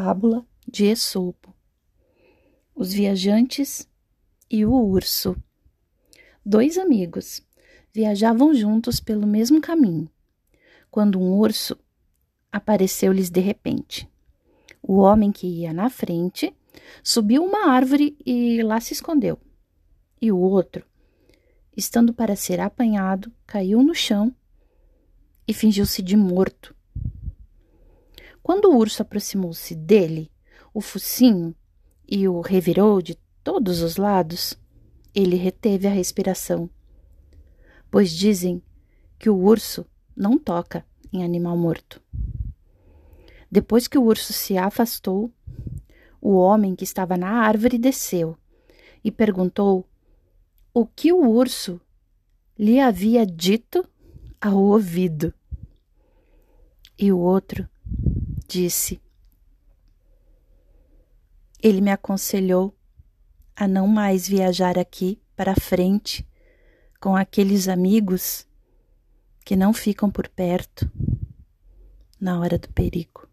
Fábula de Esopo. Os viajantes e o urso. Dois amigos viajavam juntos pelo mesmo caminho, quando um urso apareceu-lhes de repente. O homem que ia na frente subiu uma árvore e lá se escondeu. E o outro, estando para ser apanhado, caiu no chão e fingiu-se de morto quando o urso aproximou-se dele, o focinho, e o revirou de todos os lados, ele reteve a respiração, pois dizem que o urso não toca em animal morto. Depois que o urso se afastou, o homem que estava na árvore desceu e perguntou o que o urso lhe havia dito ao ouvido. E o outro disse. Ele me aconselhou a não mais viajar aqui para frente com aqueles amigos que não ficam por perto na hora do perigo.